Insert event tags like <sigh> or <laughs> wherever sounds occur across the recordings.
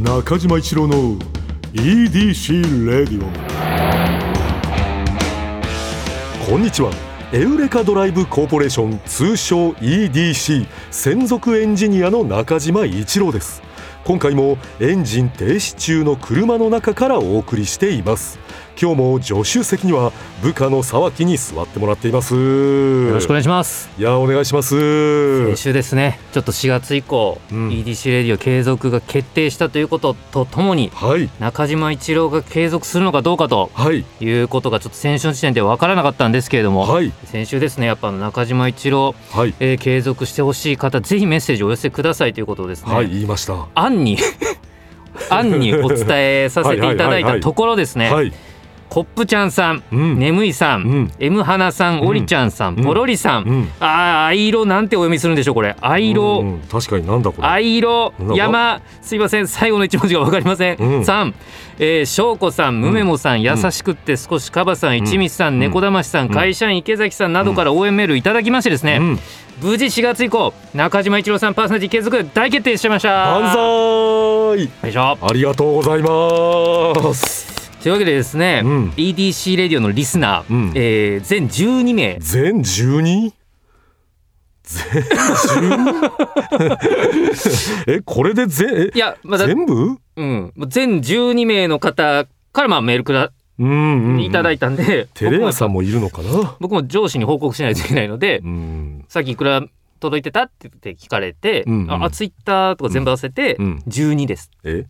中島一郎の EDC レディオこんにちは。エウレカドライブコーポレーション通称 EDC 専属エンジニアの中島一郎です。今回もエンジン停止中の車の中からお送りしています。今日も助手席には部下の沢木に座ってもらっています。よよろしくお願いします。いやお願いします。先週ですねちょっと4月以降、うん。EDC レディオ継続が決定したということとともにはい。中島一郎が継続するのかどうかとはい。いうことがちょっと先週の時点で分からなかったんですけれども、はい。先週ですねやっぱ中島一郎、はい。えー継続してほしい方ぜひメッセージをお寄せくださいということをですね、はい言いました。案に <laughs> 案にお伝えさせていただいはいはいはいはい。たところですね、はいコップちゃんさん、うん。眠いさん、うん。M 花さん、うん。おりちゃんさん、うん。ポロリさん、うん。ああ藍色なんてお読みするんでしょうこれ。藍色、うんうん。確かになんだこれ。藍色山すいません最後の一文字がわかりません、うん。さん、えー、翔子さんむめもさん、優しくって少しカバさん、一味さん猫だましさん、ん。会社員池崎さんなどから応援メールいただきましてですね、うん。無事4月以降中島一郎さんパーソナリティ継続大決定しました。万歳。よいしょ。ありがとうございますというわけでですね、うん。EDC レディオのリスナー、うん。えー全12名。全 12? 全 12? <laughs> えこれでぜいやまだえ全部？うん、全12名の方からまあメールくだうんいただいたんで、テレ朝もいるのかな？僕も上司に報告しないといけないので、うん。さっきいくら届いてたって聞かれて、うんうん。あツイッターとか全部合わせてうん。12です、え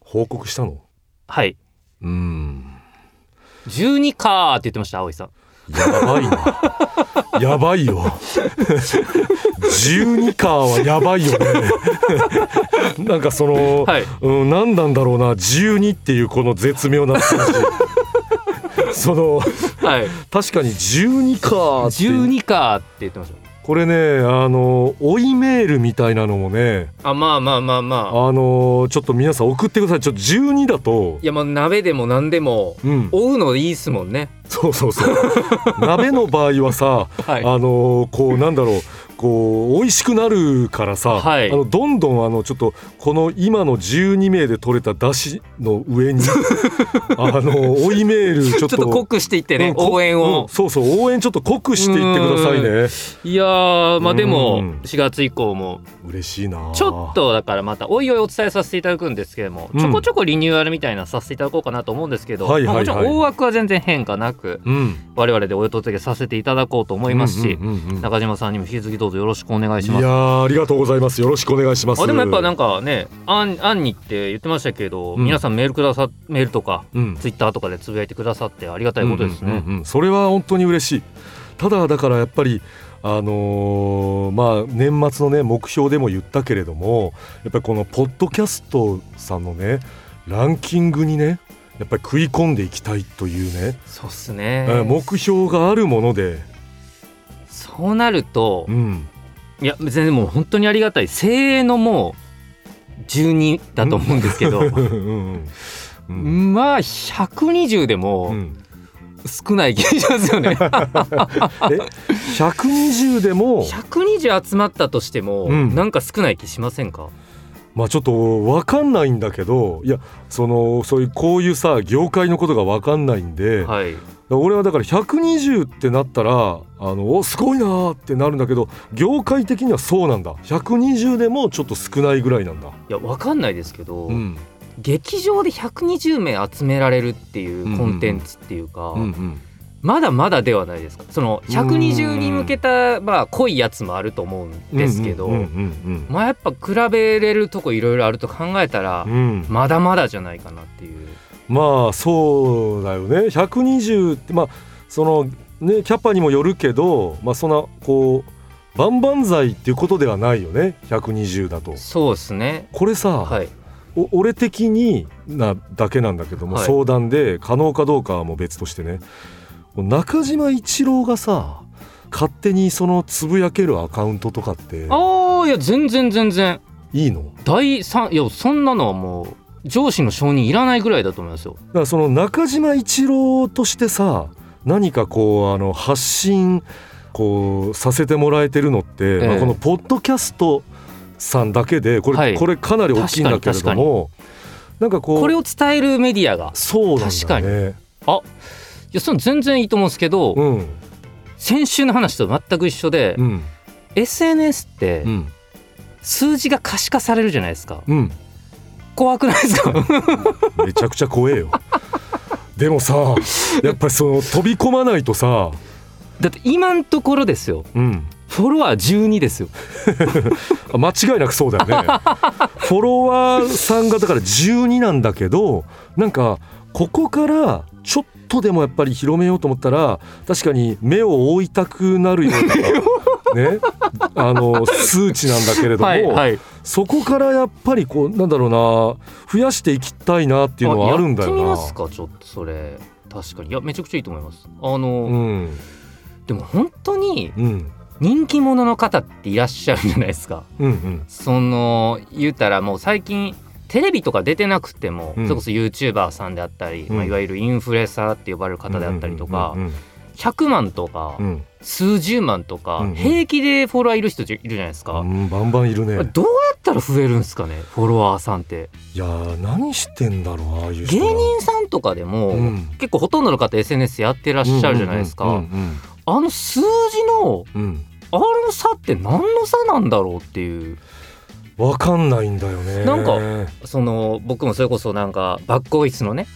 報告したの？はいうん。12かーって言ってました葵さん。やばいな。やばいよ。12カーはやばいよね。なんかその、はい。うん、何なんだろうな。12っていうこの絶妙な数字。そのはい。確かに12カーって。12かーって言ってましこれねあの追いメールみたいなのもねたあまあまあまあまあ。あのちょっと皆さん送ってください。ちょっと12だと。いやまあ鍋でも何でもうん。追うのいいっすもんね。そうそうそう。<laughs> 鍋の場合はさはい。あのこうなんだろうこう美味しくなるからさ、はい。あのどんどんあのちょっとこの今の12名で取れた出汁の上に <laughs> あの追いメールちょっと濃くしていってね、うんこ応援を。うん、そうそう応援ちょっと濃くしていってくださいね。いやーまあでうもん。4月以降も嬉しいなちょっとだからまたおいおいお伝えさせていただくんですけれども、うん。ちょこちょこリニューアルみたいなさせていただこうかなと思うんですけど、はいはいはい。まあもちろん大枠は全然変化なくうん。我々でお届けさせていただこうと思いますし、うんうんうんうん。中島さんにも引き続きどうぞよろしくお願いします。いやーありがとうございます。よろしくお願いします。あでもやっぱなんかね「あんあんに」って言ってましたけど、うん。皆さんメールくださメールとかうん。ツイッターとかでつぶやいてくださってありがたいことですね。うんうんうんうん。それは本当に嬉しい。ただだからやっぱりあのーまあ年末のね目標でも言ったけれどもやっぱりこのポッドキャストさんのねランキングにねやっぱり食い込んでいきたいというね、そうっすね、えー目標があるもので、そうなるとうん、いや全然もう本当にありがたい。精鋭のもう12だと思うんですけど、うん。うん。うん。まあ120でも、うん。少ない気がしますよね。<laughs> え？120でも？120集まったとしても、うん。なんか少ない気しませんか？まあちょっと分かんないんだけどいやそのそういうこういうさ業界のことが分かんないんで、はい俺はだから120ってなったらあのおすごいなーってなるんだけど業界的にはそうなんだ。120でもちょっと少ないぐらいなんだ。いやわかんないですけど、うん。劇場で120名集められるっていうコンテンツっていうか、うんうんまだまだではないですか。その120に向けたまあ濃いやつもあると思うんですけど、うんうんまあやっぱ比べれるとこいろいろあると考えたら、うん。うんまだまだじゃないかなっていう。まあそうだよね。120ってまあそのねキャパにもよるけどまあそんなこう万々歳っていうことではないよね。120だと。そうですね。これさ、はい。お俺的になだけなんだけども、はい。相談で可能かどうかはもう別としてね中島一郎がさ勝手にそのつぶやけるアカウントとかってああいや全然全然。いいの？第三いやそんなのはもう上司の承認いらないぐらいだと思いますよ。だからその中島一郎としてさ何かこうあの発信こうさせてもらえてるのって、ええ。まあ、このポッドキャストさんだけでこれ,、はい。これかなり大きいんだけれどもなんかこうこれを伝えるメディアが。そうなん確かに。だねあいやその全然いいと思うんですけど、うん。先週の話と全く一緒で、うん。SNS ってうん。数字が可視化されるじゃないですか。うん。怖くないですか？めちゃくちゃ怖えよ。<laughs> でもさやっぱりその飛び込まないとさ。だって今のところですよ。うん。フォロワー12ですよ。<laughs> あ間違いなくそうだよね。フォロワーさんがだから12なんだけどなんかここからちょっとでもやっぱり広めようと思ったら確かに目を覆いたくなるような <laughs> ねあの数値なんだけれども、はいはい。そこからやっぱりこうなんだろうな増やしていきたいなっていうのはあるんだよな。やますかちょっとそれ。確かに。いやめちゃくちゃいいと思います。あの、うん。でも本当にうん。人気者の方っていらっしゃるじゃないですか。うんうん。その言うたらもう最近テレビとか出てなくても、うん。それこそ YouTuber さんであったり、うん。まあ、いわゆるインフルエンサーって呼ばれる方であったりとか、うん100万とか、数十万とか、平気でフォロワーいる人いるじゃないですか、うんバンバンいるね。どうやったら増えるんですかねフォロワーさんって。いやー何してんだろうああいう人芸は人さんとかでも、うん。結構ほとんどの方 SNS やってらっしゃるじゃないですか、あの数字のうん。うんあの差って何の差なんだろうっていうわかんないんだよね。なんかその僕もそれこそなんかバックオフィスのね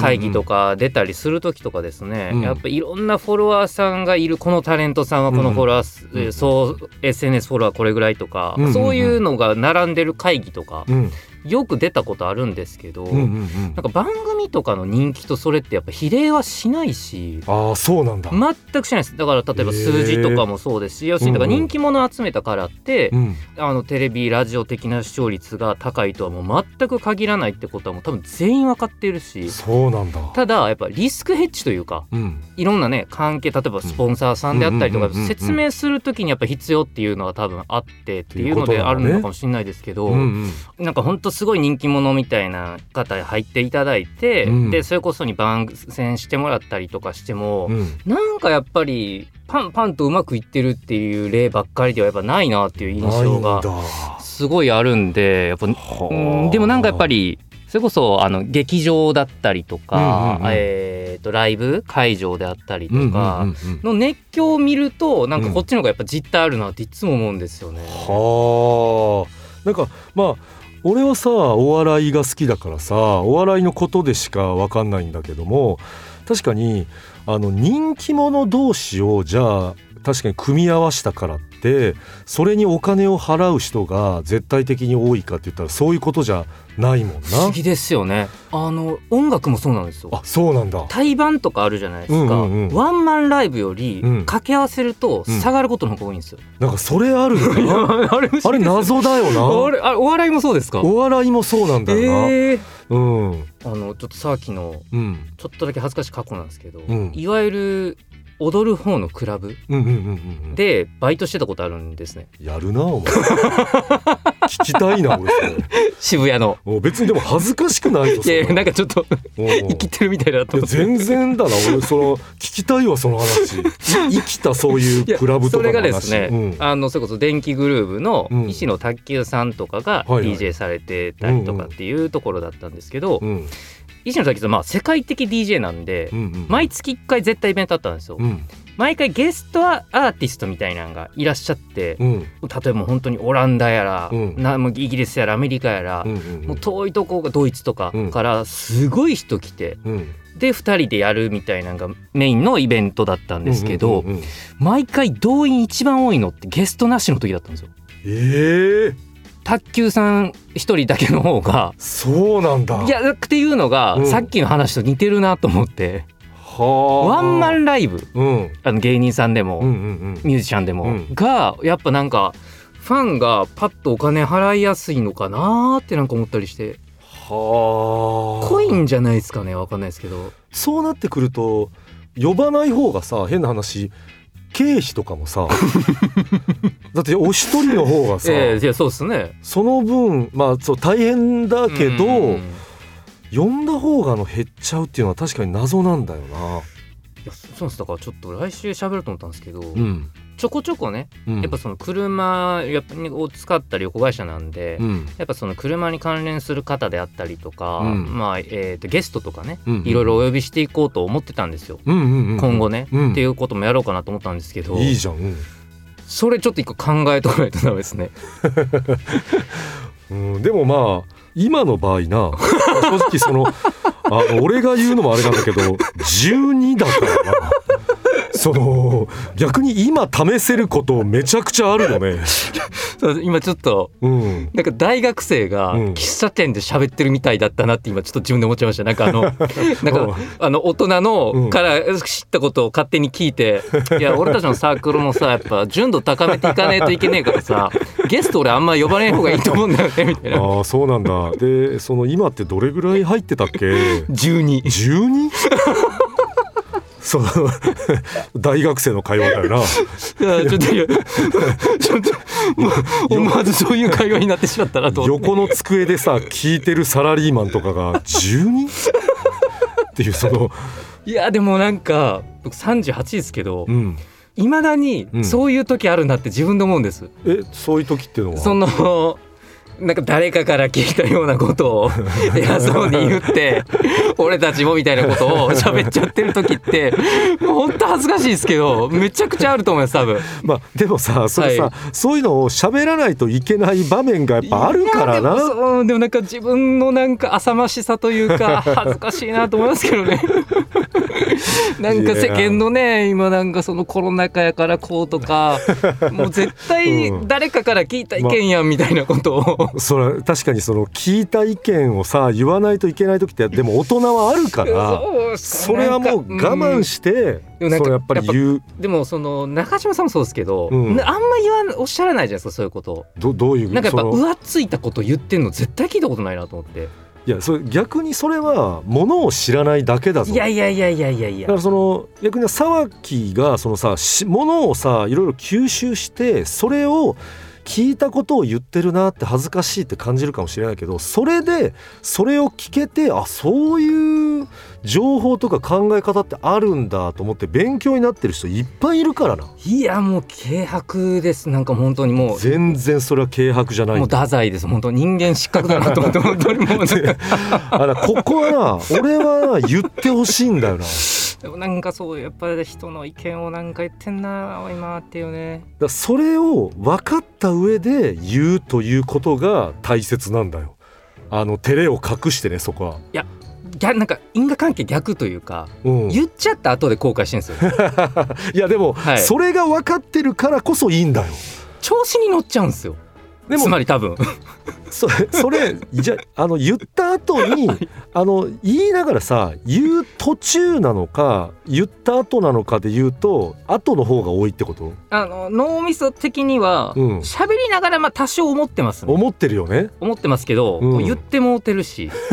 会議とか出たりする時とかですね、うん。やっぱいろんなフォロワーさんがいるこのタレントさんはこのフォロワーす、うんえーそう SNS フォロワーこれぐらいとか、うんうんうん。そういうのが並んでる会議とかうんよく出たことあるんですけど、うんうんうん。なんか番組とかの人気とそれってやっぱ比例はしないしああそうなんだ。全くしないです。だから例えば数字とかもそうですし、要するにだから人気者を集めたからって、うん。あのテレビラジオ的な視聴率が高いとはもう全く限らないってことはもう多分全員分かっているしそうなんだ。ただやっぱリスクヘッジというかうん。いろんなね関係例えばスポンサーさんであったりとかうん。うんうんうんうん説明する時にやっぱ必要っていうのが多分あってっていうのであるのかもしれないですけど、うんうんなんかほんとすごい人気者みたいな方に入っていただいて、うん。でそれこそに番宣してもらったりとかしても、うん。なんかやっぱりパンパンとうまくいってるっていう例ばっかりではやっぱないなっていう印象がすごいあるんでやっぱはあ。うんでもなんかやっぱりそれこそあの劇場だったりとか、うんうんうん。えー、とライブ会場であったりとうんうんかうんうん。の熱狂を見るとなんかこっちの方がやっぱ実態あるなっていつも思うんですよね。はあ。なんかまあ俺はさお笑いが好きだからさお笑いのことでしか分かんないんだけども確かにあの人気者同士をじゃあ確かに組み合わせたからってそれにお金を払う人が絶対的に多いかって言ったらそういうことじゃないもんな。不思。議ですよね。あの音楽もそうなんですよ。あそうなんだ。対バンとかあるじゃないですか、うんうんうん。ワンマンライブよりうん。掛け合わせるとうん。下がることの方が多いんですよ、なんかそれあるよな。<laughs> あれあれ謎だよな。あれあれお笑いもそうですか？お笑いもそうなんだよな。えー。うん。あのちょっとさっきのうん。ちょっとだけ恥ずかしい過去なんですけど、うん。いわゆる踊る方のクラブ。でバイトしてたことあるんですね。やるなお前。<laughs> 聞きたいな俺渋谷の。別にでも恥ずかしくないといやなんかちょっとうん生きてるみたいだと全然だな俺その聞きたいわその話。い生きたそういうクラブとかの話。それがですね、うん。あのそれこそ電気グルーヴのうん。石野卓球さんとかがはいはい。DJ されてたりとかっていうところだったんですけど、うん石野さんまあ世界的 DJ なんで、うんうん毎月1回絶対イベントあったんですよ、うん。毎回ゲストアーティストみたいなのがいらっしゃって、うん。例えば本当にオランダやら、うん。イギリスやらアメリカやら、うんうんもう遠いとこがドイツとかうん。からすごい人来て、うん。で2人でやるみたいなのがメインのイベントだったんですけど、うんうんうん毎回動員一番多いのってゲストなしの時だったんですよ。ええ卓球さん一人だけの方がそうなんだ。いやっていうのが、うん。さっきの話と似てるなと思って。はあ。ワンマンライブ。うん。あの芸人さんでも、うんうんミュージシャンでも、うん。がやっぱなんかファンがパッとお金払いやすいのかなーってなんか思ったりして。はあ。濃いんじゃないですかねわかんないですけど。そうなってくると呼ばない方がさ変な話経費とかもさだってお一人の方がさ、<laughs> ええいやそうですね。その分まあそう大変だけど、うん呼んだ方があの減っちゃうっていうのは確かに謎なんだよな。いやそうです。だからちょっと来週喋ろうと思ったんですけど、うん。ちょこちょこね、やっぱその車を使った旅行会社なんで、うん、やっぱその車に関連する方であったりとか、うん、まあえー、とゲストとかね、うんうん、いろいろお呼びしていこうと思ってたんですよ、うんうんうん、今後ね、うん、っていうこともやろうかなと思ったんですけど。いいじゃん、それちょっと一個考えとかないとダメですね。<laughs> うん、でもまあ今の場合な正直そのあ俺が言うのもあれなんだけど12だからなその逆に今試せることめちゃくちゃあるのね今ちょっと、うん、なんか大学生が喫茶店で喋ってるみたいだったなって今ちょっと自分で思っちゃいました。なんかあの <laughs> なんかあの大人のから知ったことを勝手に聞いて、いや俺たちのサークルもさやっぱ純度高めていかないといけねえからさゲスト俺あんま呼ばれない方がいいと思うんだよねみたいな。ああそうなんだ。でその今ってどれぐらい入ってたっけ？1212? 12? その大学生の会話だよな。いやちょっとょっと思わずそういう会話になってしまったなと横の机でさ聞いてるサラリーマンとかが10人？っていうその。いやでもなんか僕38ですけど、うん。いまだにそういう時あるなって自分で思うんです。うん、えそういう時っていうのは？そのなんか誰かから聞いたようなことを <laughs> 偉そうに言って俺たちもみたいなことを <laughs> 喋っちゃってる時って本当恥ずかしいですけどめちゃくちゃあると思います多分。まあでもさそれさ、はい、そういうのを喋らないといけない場面がやっぱあるからな。でもでもなんか自分のなんか浅ましさというか恥ずかしいなと思いますけどね。<laughs> なんか世間のね今なんかそのコロナ禍やからこうとか <laughs> もう絶対誰かから聞いた意見やんみたいなことを、ま、それ確かにその聞いた意見をさ言わないといけない時ってでも大人はあるから <laughs> それはもう我慢して、うん、それやっぱり言う。でもその中島さんもそうですけど、うん、あんま言わおっしゃらないじゃないですかそういうこと。どどういうなんかやっぱ浮ついたこと言ってんの絶対聞いたことないなと思って。いやそれ逆にそれはものを知らないだけだぞ。いやいやいやいやいやいや。だからその逆に沢木がそのさものをさいろいろ吸収してそれを聞いたことを言ってるなって恥ずかしいって感じるかもしれないけどそれでそれを聞けてあそういう情報とか考え方ってあるんだと思って勉強になってる人いっぱいいるからな。いやもう軽薄です。なんか本当にもう。全然それは軽薄じゃない。もう太宰です。本当人間失格だなと思って本当にもう。あらここはな俺は言ってほしいんだよな。でもなんかそうやっぱり人の意見をなんか言ってんな今っていうね。だそれを分かった上で言うということが大切なんだよ。あの照れを隠してねそこは。いやなんか因果関係逆というか、うん、言っちゃった後で後悔してるんですよ。<laughs> いやでも、はい、それが分かってるからこそいいんだよ。調子に乗っちゃうんですよでもつまり多分。<laughs> それそれじゃあの言った後に、<laughs> はい、あの言いながらさ言う途中なのか言った後なのかで言うと後の方が多いってこと？あの脳みそ的には喋、うん、りながらまあ多少思ってます、ね、思ってるよね。思ってますけど、うん、言ってもうてるし <laughs>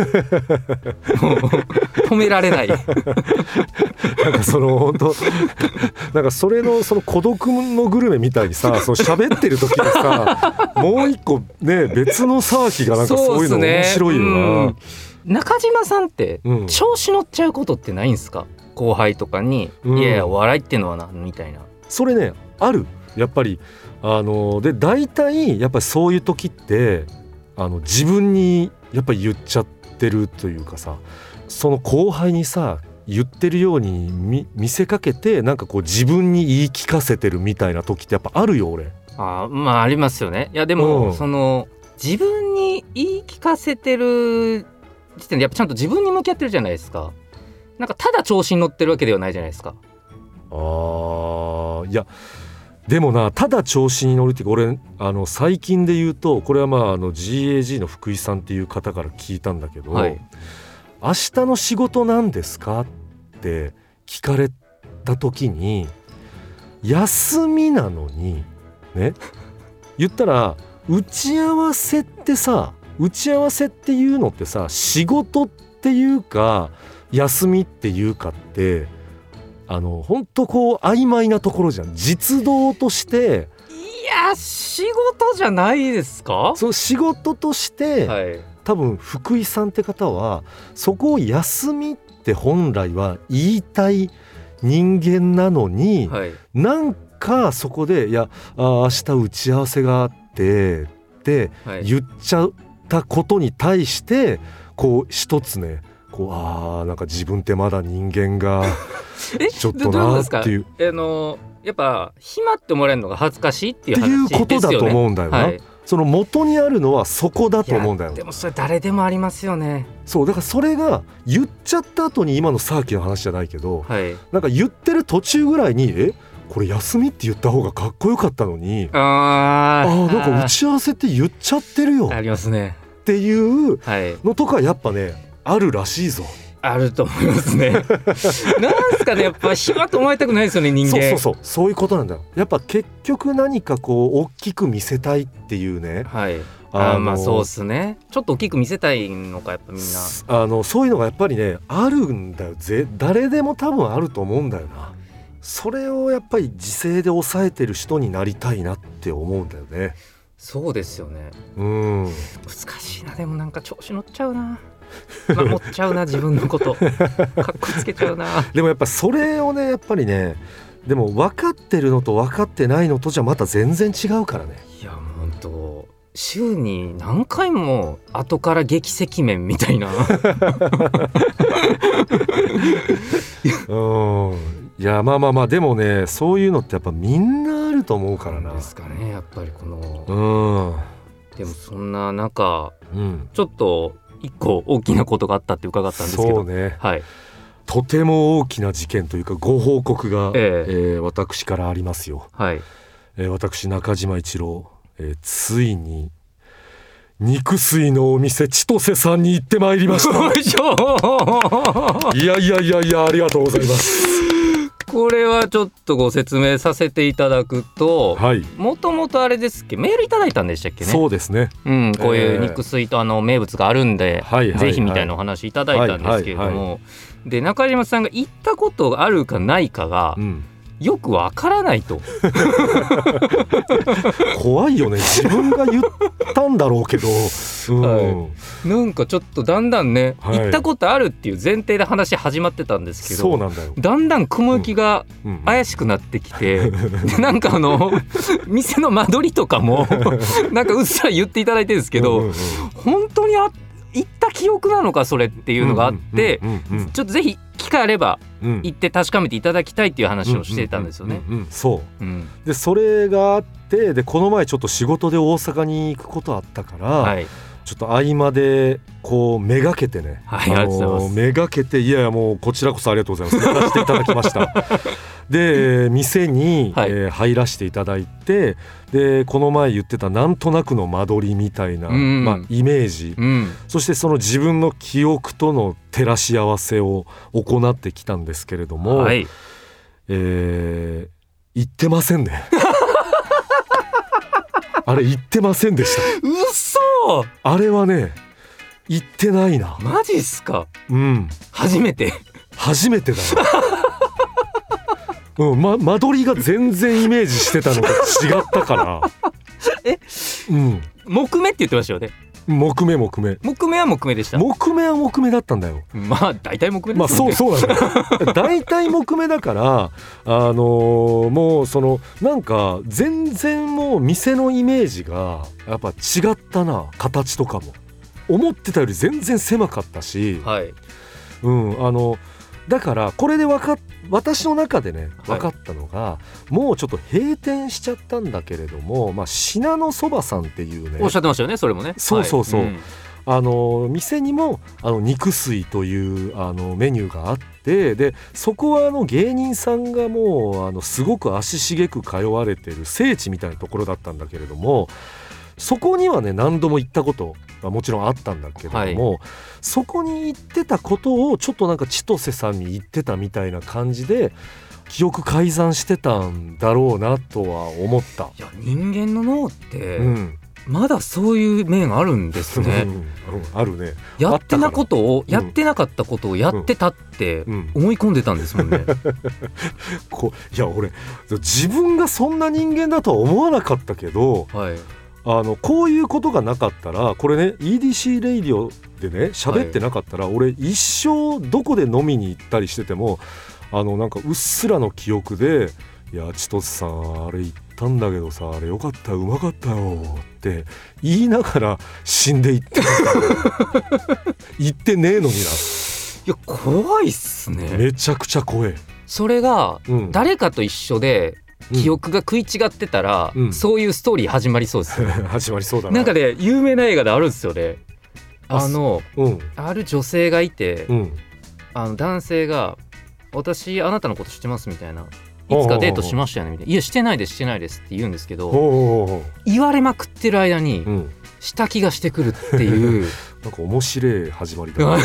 止められない。なんかその本当なんかそれのその孤独のグルメみたいにさその喋ってる時にさもう一個ね別の騒ぎがなんかそういうの面白いよな、ね。うん、中島さんって調子乗っちゃうことってないんですか、後輩とかに「いやいや笑いっていうのはな」みたいな。それねある。やっぱり。あので大体やっぱりそういう時ってあの自分にやっぱり言っちゃってるというかさその後輩にさ言ってるように見せかけてなんかこう自分に言い聞かせてるみたいな時ってやっぱあるよ俺。あまあありますよね。いやでも、うん、その自分に言い聞かせてる時点でやっぱちゃんと自分に向き合ってるじゃないですか。なんかただ調子に乗ってるわけではないじゃないですか。あいやでもなただ調子に乗るっていうか俺あの最近で言うとこれはまああの GAG の福井さんっていう方から聞いたんだけど、はい、明日の仕事なんですかって聞かれた時に休みなのにね言ったら打ち合わせってさ打ち合わせっていうのってさ仕事っていうか休みっていうかってあの本当こう曖昧なところじゃん。実動として。いや仕事じゃないですか？そう仕事として、はい、多分福井さんって方はそこを休みって本来は言いたい人間なのに、はい、なんかそこで「いやあ明日打ち合わせがあって」って言っちゃったことに対してこう一つねこうあなんか自分ってまだ人間が <laughs> ちょっとなっていう。あのやっぱ暇って思われるのが恥ずかしいっていう話ね。っていうことだと思うんだよな。はいその元にあるのはそこだと思うんだよでもそれ誰でもありますよねそうだからそれが言っちゃった後に今のサーキの話じゃないけど、はい、なんか言ってる途中ぐらいにえこれ休みって言った方がかっこよかったのにああなんか打ち合わせって言っちゃってるよありますねっていうのとかやっぱねあるらしいぞ。あると思いますね。<laughs> なんすかねやっぱ暇と思われたくないですよね人間。そうそうそうそういうことなんだよ。やっぱ結局何かこう大きく見せたいっていうね。はい。あまあそうっすねちょっと大きく見せたいのかやっぱみんなあのそういうのがやっぱりねあるんだよぜ誰でも多分あると思うんだよなそれをやっぱり自制で抑えてる人になりたいなって思うんだよね。そうですよね。うん。難しいなでもなんか調子乗っちゃうな。<laughs> 守っちゃうな自分のこと。<laughs> かっこつけちゃうな。でもやっぱそれをねやっぱりねでも分かってるのと分かってないのとじゃまた全然違うからね。いや本当週に何回も後から劇赤面みたいな。<laughs> うんいやまあまあまあでもねそういうのってやっぱみんなあると思うからな。ですかねやっぱりこの。うん。でもそんな中、うん、ちょっと一個大きなことがあったって伺ったんですけど、ね、はい、とても大きな事件というかご報告が、えー、えー、私からありますよ。はい、えー、私中島一郎、えー、ついに肉水のお店千歳さんに行ってまいりました。<laughs> いやいやいやいやありがとうございますこれはちょっとご説明させていただくともともとあれですっけ？メールいただいたんでしたっけね？そうですね、うん、こういう肉水とあの名物があるんで、えー、ぜひみたいなお話いただいたんですけれども、で中島さんが行ったことがあるかないかが、うん。よくわからないと。<laughs> 怖いよね。自分が言ったんだろうけど、うん、はい、なんかちょっとだんだんね、はい、行ったことあるっていう前提で話始まってたんですけどそうなんだよ。だんだん雲行きが怪しくなってきて、うん。うん、なんかあの <laughs> 店の間取りとかも <laughs> なんかうっすら言っていただいてるんですけど、うんうんうん、本当にあ行った記憶なのかそれっていうのがあってちょっとぜひ機会あれば行って確かめていただきたいっていう話をしてたんですよね。そう、うん、でそれがあってでこの前ちょっと仕事で大阪に行くことあったから、はい、ちょっと合間でこうめがけてね、はい、あのめがけていやいやもうこちらこそありがとうございます。やらせていただきました。<laughs> で店に、はい、えー、入らせていただいてでこの前言ってたなんとなくの間取りみたいな、うん、まあ、イメージ、うん、そしてその自分の記憶との照らし合わせを行ってきたんですけれども、はい、えー、言ってませんね。<laughs> あれ言ってませんでした。嘘あれはね言ってないな。マジっすか？うん。初めて。初めてだ <laughs> うん、ま、間取りが全然イメージしてたのと違ったから <laughs> え？うん木目って言ってましたよね木目木目。木目は木目でした。木目は木目だったんだよ。まあ大体木目ですよね。まあそうそうなんだよ。<laughs> 大体木目だからあのー、もうそのなんか全然もう店のイメージがやっぱ違ったな形とかも。思ってたより全然狭かったし、はい、うんあのだからこれで分か私の中でね分かったのが、はい、もうちょっと閉店しちゃったんだけれども、まあ、信濃そばさんっていうね。おっしゃってましたよねそれもね。そうそうそう、はい。うん、あの店にもあの肉水というあのメニューがあってでそこはあの芸人さんがもうあのすごく足しげく通われてる聖地みたいなところだったんだけれどもそこにはね何度も行ったことがもちろんあったんだけれども、はい、そこに行ってたことをちょっとなんか千歳さんに言ってたみたいな感じで記憶改ざんしてたんだろうなとは思った。いや人間の脳って、うん、まだそういう面あるんですね。<laughs> あるね。やってなことを、やってなかったことをやってたって思い込んでたんですもんね。<laughs> こいや俺自分がそんな人間だとは思わなかったけど、はい、あのこういうことがなかったらこれね EDC レイディオでね喋ってなかったら、はい、俺一生どこで飲みに行ったりしててもあのなんかうっすらの記憶でいや千歳さんあれ言ったんだけどさあれよかったうまかったよって言いながら死んでいって言 <laughs> ってねえのにな。いや怖いっすね。めちゃくちゃ怖え。それが誰かと一緒で記憶が食い違ってたら、うん、そういうストーリー始まりそうですよ、ね、<laughs> 始まりそうだな。なんかね有名な映画であるんですよね。あの、うん、ある女性がいて、うん、あの男性が「私あなたのこと知ってます」みたいな「いつかデートしましたよね」みたいな「いやしてないですしてないです」って言うんですけど言われまくってる間に、した気がしてくるっていう <laughs> なんか面白い始まりだ、ね、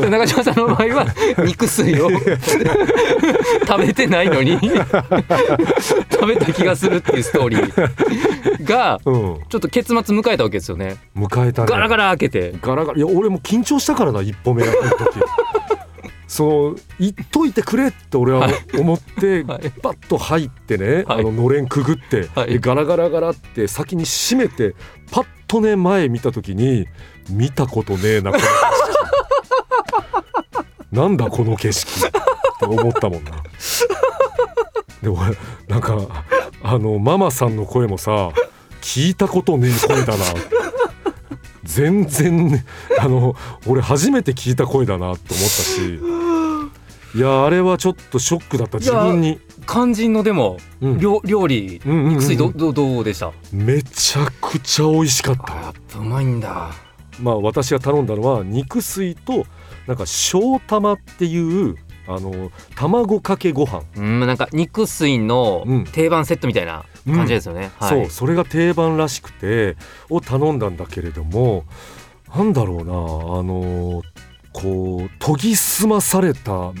<laughs> 中島さんの場合は肉水を <laughs> 食べてないのに <laughs> 食べた気がするっていうストーリーが、ちょっと結末迎えたわけですよね。迎えた、ね、ガラガラ開けて。ガラガラ。いや俺も緊張したからな一歩目やった時そう言っといてくれって俺は思って、はい、バッと入ってね、はい、あののれんくぐって、はい、ガラガラガラって先に閉めてパッとね前見た時に見たことねえなこの景色。<laughs> なんだこの景色って思ったもんな。でもなんかあのママさんの声もさ聞いたことねえ声だな全然 <laughs> あの俺初めて聞いた声だなと思ったし <laughs> いやあれはちょっとショックだった自分に。肝心のでも、うん、料理、うんうんうん、肉水どどどうでした？めちゃくちゃ美味しかった。やっぱうまいんだ。まあ私が頼んだのは肉水となんか小玉っていうあの卵かけご飯。うんなんか肉水の定番セットみたいな感じですよね、うん。はい、そうそれが定番らしくてを頼んだんだけれどもなんだろうなあのこう研ぎ澄まされた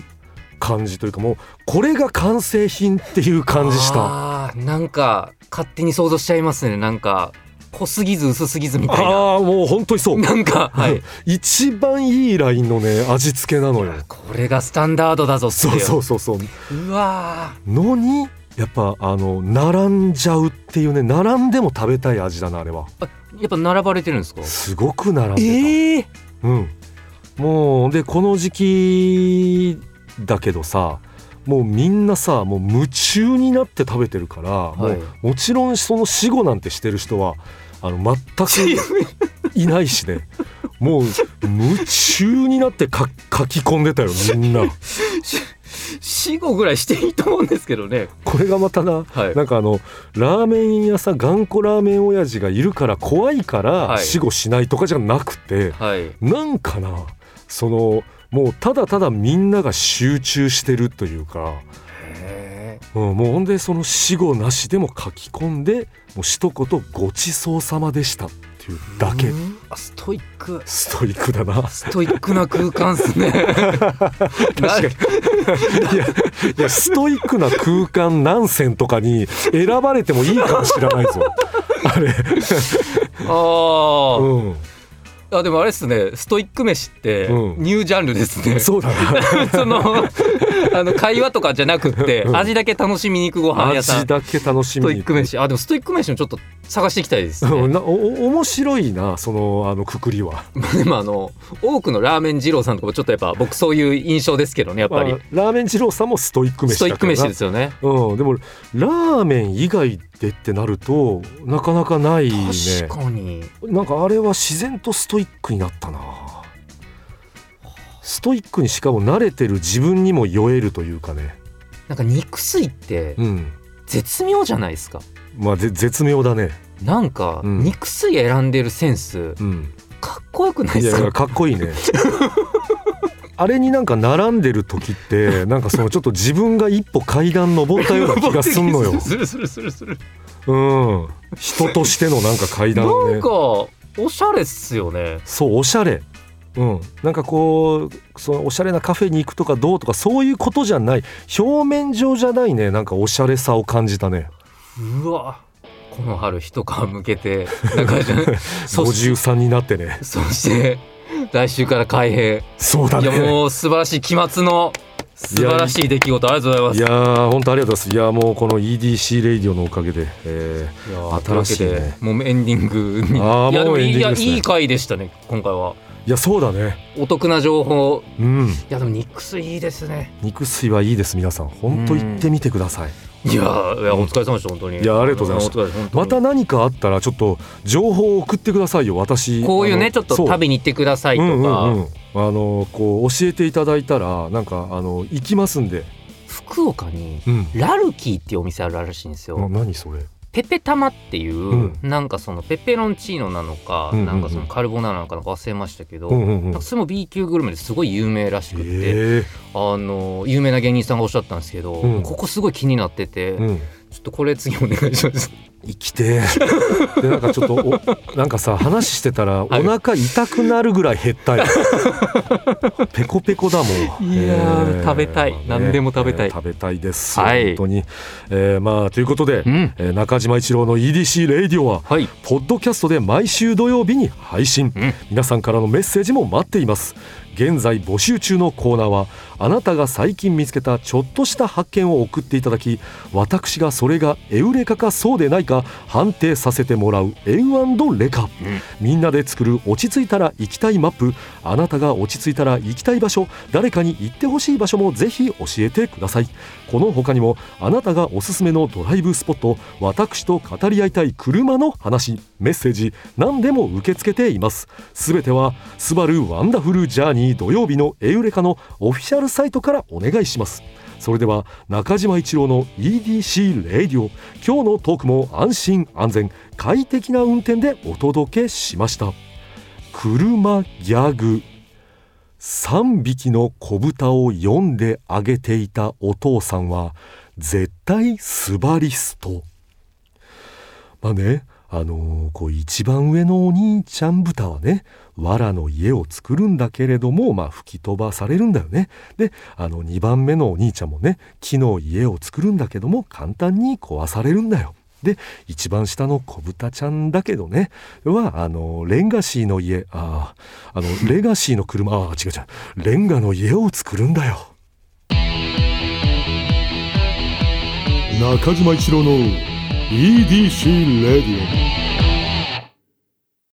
感じというかもうこれが完成品っていう感じした。なんか勝手に想像しちゃいますね。なんか濃すぎず薄すぎずみたいな。ああもう本当にそう。なんか、はい、一番いいラインのね味付けなのよ。これがスタンダードだぞってそうそうそうそう。うわのにやっぱあの並んじゃうっていうね並んでも食べたい味だなあれは。やっぱ並ばれてるんですか？すごく並んでえー、うん。もうでこの時期だけどさもうみんなさもう夢中になって食べてるから、はい、もうもちろんその死後なんてしてる人はあの全くいないしね。もう夢中になってか <laughs> 書き込んでたよみんな。<laughs> 死後ぐらいしていいと思うんですけどね。これがまたな、はい、なんかあのラーメン屋さん頑固ラーメン親父がいるから怖いから死後しないとかじゃなくて、はい、なんかなそのもうただただみんなが集中してるというか、うん、もうほんでその死後なしでも書き込んでもう一言「ごちそうさまでした」っていうだけ。ストイック。ストイックだな。ストイックな空間っすね。<laughs> 確かに。<laughs> いやいやストイックな空間何選とかに選ばれてもいいかもしれないぞ。あれ。ああうん。あでもあれですね。ストイック飯ってニュージャンルですね、うん、そうだね <laughs> その <laughs> あの会話とかじゃなくって味だけ楽しみに行くご飯屋さん。味だけ楽しみにストイック飯。あでもストイック飯もちょっと探していきたいですね、なお面白いなそのあのくくりは。<laughs> でもあの多くのラーメン二郎さんとかもちょっとやっぱ僕そういう印象ですけどねやっぱり、まあ、ラーメン二郎さんもストイック飯ストイック飯ですよね。うん。でもラーメン以外でってなるとなかなかないね。確かに。なんかあれは自然とストイックになったなストイックにしかも慣れてる自分にも酔えるというかねなんか肉水って絶妙じゃないですか、うん、まあ絶妙だねなんか肉水選んでるセンス、うん、かっこよくないですか？いやかっこいいね <laughs> あれになんか並んでる時ってなんかそのちょっと自分が一歩階段登ったような気がすんのよ。するするするする。うん。人としてのなんか階段ね。なんかおしゃれっすよね。そうおしゃれ。うん、なんかこうそのおしゃれなカフェに行くとかどうとかそういうことじゃない。表面上じゃないね。なんかおしゃれさを感じたね。うわ。この春一皮向けてなんか53 <laughs> になってね。そして来週から開閉。そうだね。いやもう素晴らしい期末の素晴らしい出来事ありがとうございます。いや本当ありがとうございます。いやもうこの EDC レイディオのおかげで、えー、新しい、ね、もうエンディングに。あいやでもいいいい回でしたね今回はいいやそうだね。お得な情報、うん、いやでも肉水いいですね。肉水はいいです皆さん。本当行ってみてください、いやいやお疲れ様でした本当に。いやありがとうございます。また何かあったらちょっと情報を送ってくださいよ私。こういうねちょっと食べに行ってくださいとか、うんうんうん、あのこう教えていただいたらなんかあの行きますんで。福岡にラルキーっていうお店あるらしいんですよ、うん、何それ？ペペタマっていう、うん、なんかそのペペロンチーノなのか、うんうんうん、なんかそのカルボナーラなのか忘れましたけど、うんうんうん、それも B 級グルメですごい有名らしくて、えー、あの有名な芸人さんがおっしゃったんですけど、うん、ここすごい気になってて、うん、ちょっとこれ次お願いします。生きてでなんかちょっとおなんかさ話してたらお腹痛くなるぐらい減ったよ、はい、ペコペコだもん。いや、えー、食べたい、何でも食べたい、えー、食べたいです、はい、本当に、えー、まあということで、うん、えー、中島一郎の EDC レイディオは、はい、ポッドキャストで毎週土曜日に配信、うん、皆さんからのメッセージも待っています。現在募集中のコーナーはあなたが最近見つけたちょっとした発見を送っていただき私がそれがエウレカかそうでないか判定させてもらうエウレカ、うん、みんなで作る落ち着いたら行きたいマップ。あなたが落ち着いたら行きたい場所。誰かに行ってほしい場所もぜひ教えてください。この他にもあなたがおすすめのドライブスポット私と語り合いたい車の話。メッセージ何でも受け付けています。すべてはスバルワンダフルジャーニー土曜日のエウレカのオフィシャルサイトからお願いします。それでは中島一郎の EDC レディオ。今日のトークも安心安全快適な運転でお届けしました。車ギャグ。3匹の子豚を読んであげていたお父さんは絶対スバリスト。まあねあのー、こう一番上のお兄ちゃん豚はね藁の家を作るんだけれども、まあ、吹き飛ばされるんだよね。であの2番目のお兄ちゃんもね木の家を作るんだけども簡単に壊されるんだよ。で一番下の子豚ちゃんだけどねはあのレンガシーの家ああの <laughs> レガシーの車あ違う違うレンガの家を作るんだよ。中島一郎の EDC レディオ